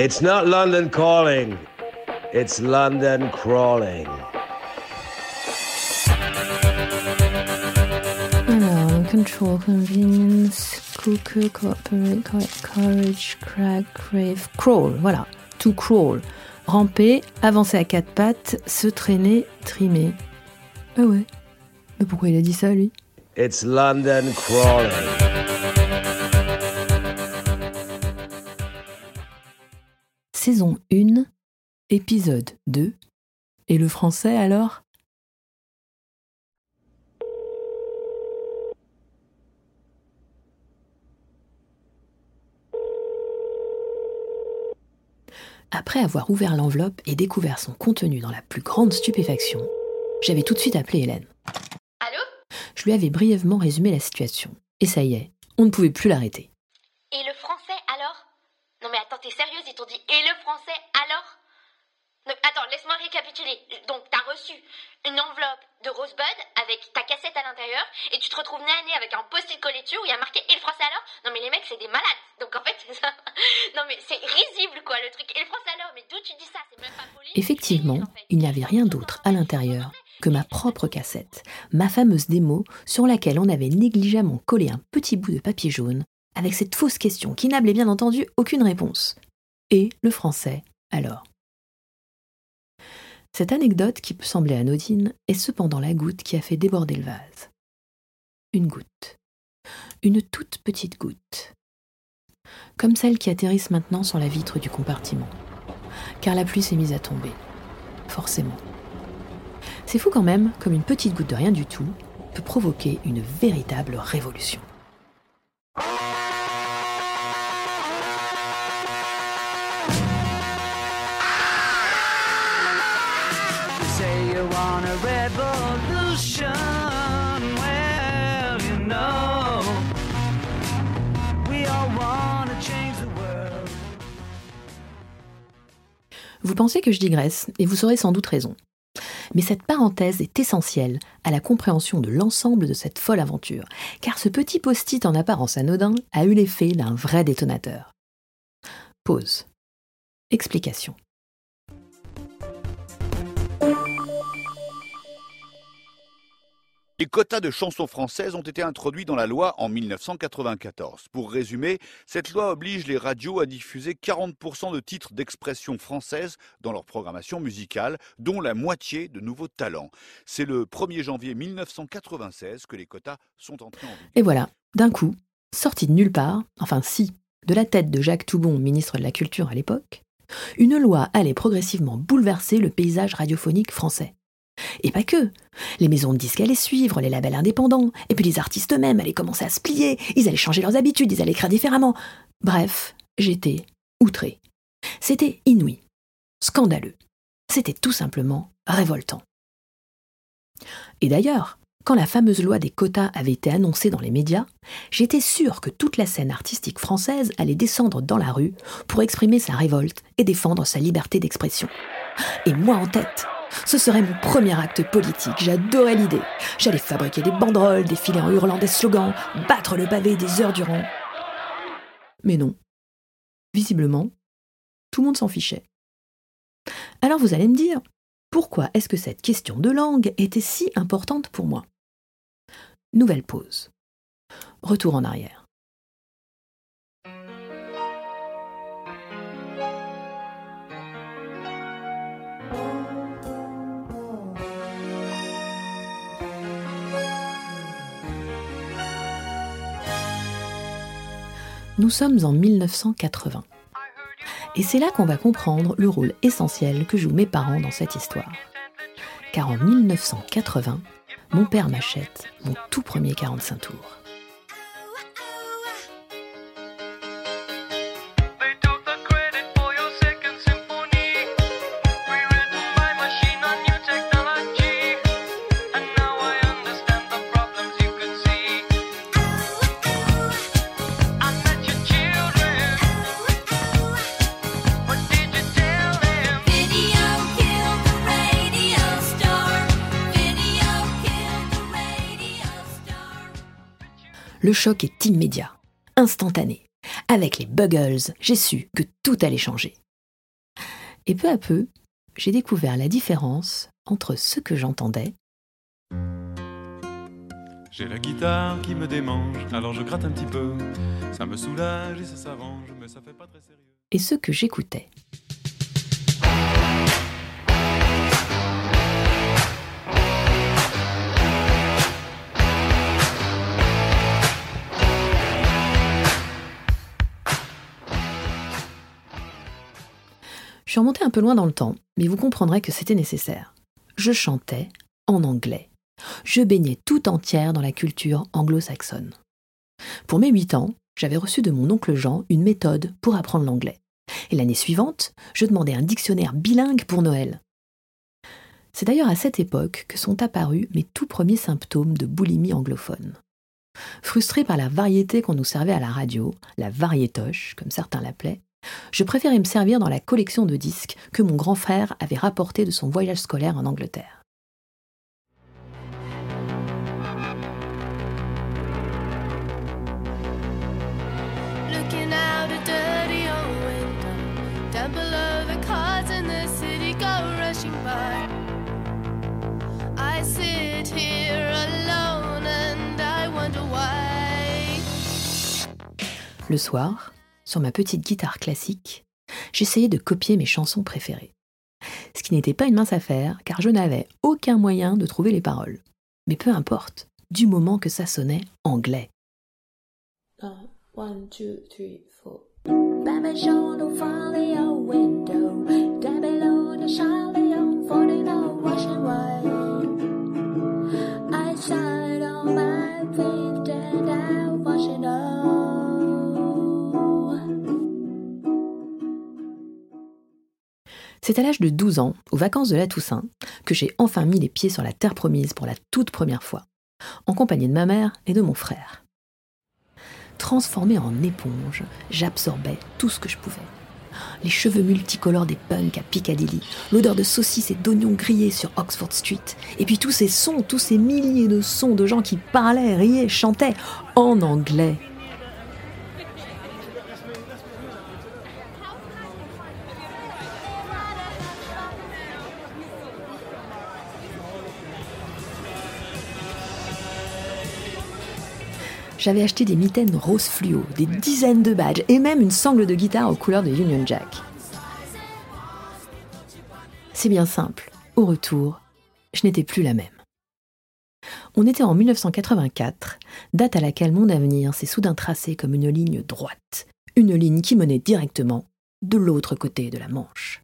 It's not London calling, it's London crawling. Alors, control, convenience, cooker, cooperate, courage, crack, crave, crawl, voilà. To crawl. Ramper, avancer à quatre pattes, se traîner, trimer. Ah ouais. Mais pourquoi il a dit ça, lui? It's London crawling. Saison 1, épisode 2. Et le français alors? Après avoir ouvert l'enveloppe et découvert son contenu dans la plus grande stupéfaction, j'avais tout de suite appelé Hélène. Allô? Je lui avais brièvement résumé la situation. Et ça y est, on ne pouvait plus l'arrêter. Et le français alors Non mais attends, t'es sérieuse Ils t'ont dit et le français alors? Attends, laisse-moi récapituler. Donc t'as reçu une enveloppe de Rosebud avec ta cassette à l'intérieur et tu te retrouves nez à nez avec un post-it collé dessus où il y a marqué et le français alors? Non mais les mecs c'est des malades. Donc en fait ça. Non mais c'est risible quoi le truc. Et le français alors? Mais d'où tu dis ça? C'est même pas poli. Effectivement, il n'y avait rien d'autre à l'intérieur que ma propre cassette, ma fameuse démo sur laquelle on avait négligemment collé un petit bout de papier jaune avec cette fausse question qui n'ablait bien entendu aucune réponse. Et le français, alors? Cette anecdote qui peut sembler anodine est cependant la goutte qui a fait déborder le vase. Une goutte. Une toute petite goutte. Comme celles qui atterrissent maintenant sur la vitre du compartiment. Car la pluie s'est mise à tomber. Forcément. C'est fou quand même comme une petite goutte de rien du tout peut provoquer une véritable révolution. Pensez que je digresse, et vous aurez sans doute raison. Mais cette parenthèse est essentielle à la compréhension de l'ensemble de cette folle aventure, car ce petit post-it en apparence anodin a eu l'effet d'un vrai détonateur. Pause. Explication. Les quotas de chansons françaises ont été introduits dans la loi en 1994. Pour résumer, cette loi oblige les radios à diffuser 40% de titres d'expression française dans leur programmation musicale, dont la moitié de nouveaux talents. C'est le 1er janvier 1996 que les quotas sont entrés en vigueur. Et voilà, d'un coup, sorti de nulle part, enfin si, de la tête de Jacques Toubon, ministre de la Culture à l'époque, une loi allait progressivement bouleverser le paysage radiophonique français. Et pas que. Les maisons de disques allaient suivre, les labels indépendants, et puis les artistes eux-mêmes allaient commencer à se plier, ils allaient changer leurs habitudes, ils allaient écrire différemment. Bref, j'étais outré. C'était inouï, scandaleux. C'était tout simplement révoltant. Et d'ailleurs, quand la fameuse loi des quotas avait été annoncée dans les médias, j'étais sûr que toute la scène artistique française allait descendre dans la rue pour exprimer sa révolte et défendre sa liberté d'expression. Et moi en tête, ce serait mon premier acte politique. J'adorais l'idée. J'allais fabriquer des banderoles, défiler en hurlant des slogans, battre le pavé des heures durant. Mais non. Visiblement, tout le monde s'en fichait. Alors vous allez me dire, pourquoi est-ce que cette question de langue était si importante pour moi? Nouvelle pause. Retour en arrière. Nous sommes en 1980. Et c'est là qu'on va comprendre le rôle essentiel que jouent mes parents dans cette histoire. Car en 1980, mon père m'achète mon tout premier 45 tours. Le choc est immédiat, instantané. Avec les Buggles, j'ai su que tout allait changer. Et peu à peu, j'ai découvert la différence entre ce que j'entendais J'ai la guitare qui me démange, alors je gratte un petit peu. Ça me soulage et ça s'arrange, mais ça fait pas très sérieux. et ce que j'écoutais. Suis remontée un peu loin dans le temps, mais vous comprendrez que c'était nécessaire. Je chantais en anglais. Je baignais tout entière dans la culture anglo-saxonne. Pour mes 8 ans, j'avais reçu de mon oncle Jean une méthode pour apprendre l'anglais. Et l'année suivante, je demandais un dictionnaire bilingue pour Noël. C'est d'ailleurs à cette époque que sont apparus mes tout premiers symptômes de boulimie anglophone. Frustré par la variété qu'on nous servait à la radio, la variétoche, comme certains l'appelaient, je préférais me servir dans la collection de disques que mon grand frère avait rapporté de son voyage scolaire en Angleterre. Le soir, sur ma petite guitare classique, j'essayais de copier mes chansons préférées. Ce qui n'était pas une mince affaire, car je n'avais aucun moyen de trouver les paroles. Mais peu importe, du moment que ça sonnait anglais. Four. C'est à l'âge de 12 ans, aux vacances de la Toussaint, que j'ai enfin mis les pieds sur la terre promise pour la toute première fois, en compagnie de ma mère et de mon frère. Transformé en éponge, j'absorbais tout ce que je pouvais. Les cheveux multicolores des punks à Piccadilly, l'odeur de saucisses et d'oignons grillés sur Oxford Street, et puis tous ces sons, tous ces milliers de sons de gens qui parlaient, riaient, chantaient en anglais. J'avais acheté des mitaines rose fluo, des dizaines de badges et même une sangle de guitare aux couleurs de Union Jack. C'est bien simple. Au retour, je n'étais plus la même. On était en 1984, date à laquelle mon avenir s'est soudain tracé comme une ligne droite, une ligne qui menait directement de l'autre côté de la Manche.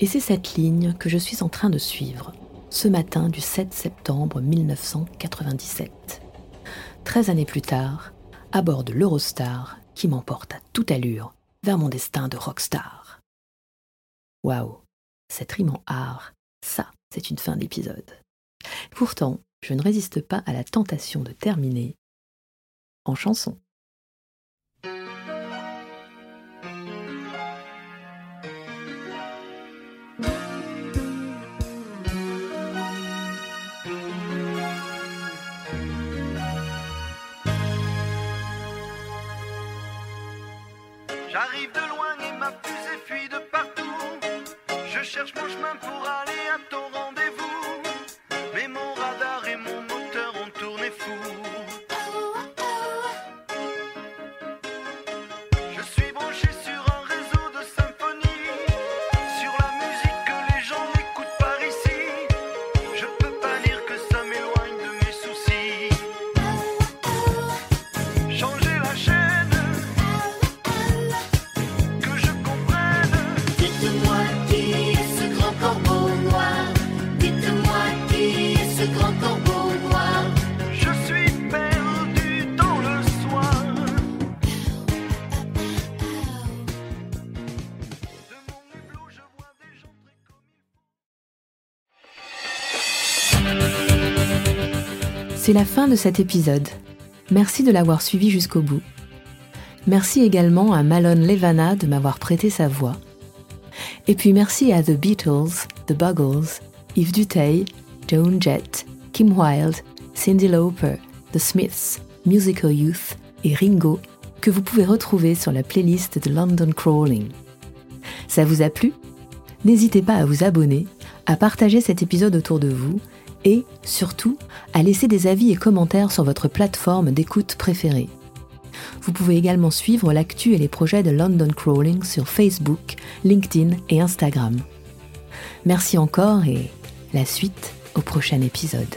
Et c'est cette ligne que je suis en train de suivre ce matin du 7 septembre 1997. Treize années plus tard, à bord de l'Eurostar qui m'emporte à toute allure vers mon destin de rockstar. Waouh, cette rime en art, ça, c'est une fin d'épisode. Pourtant, je ne résiste pas à la tentation de terminer en chanson. Pour aller à ton rendez-vous. Mais mon radar et mon moteur ont tourné fou. C'est la fin de cet épisode. Merci de l'avoir suivi jusqu'au bout. Merci également à Malone Levana de m'avoir prêté sa voix. Et puis merci à The Beatles, The Buggles, Yves Duteil, Joan Jett, Kim Wilde, Cyndi Lauper, The Smiths, Musical Youth et Ringo que vous pouvez retrouver sur la playlist de London Crawling. Ça vous a plu? N'hésitez pas à vous abonner, à partager cet épisode autour de vous et, surtout, à laisser des avis et commentaires sur votre plateforme d'écoute préférée. Vous pouvez également suivre l'actu et les projets de London Crawling sur Facebook, LinkedIn et Instagram. Merci encore et la suite au prochain épisode.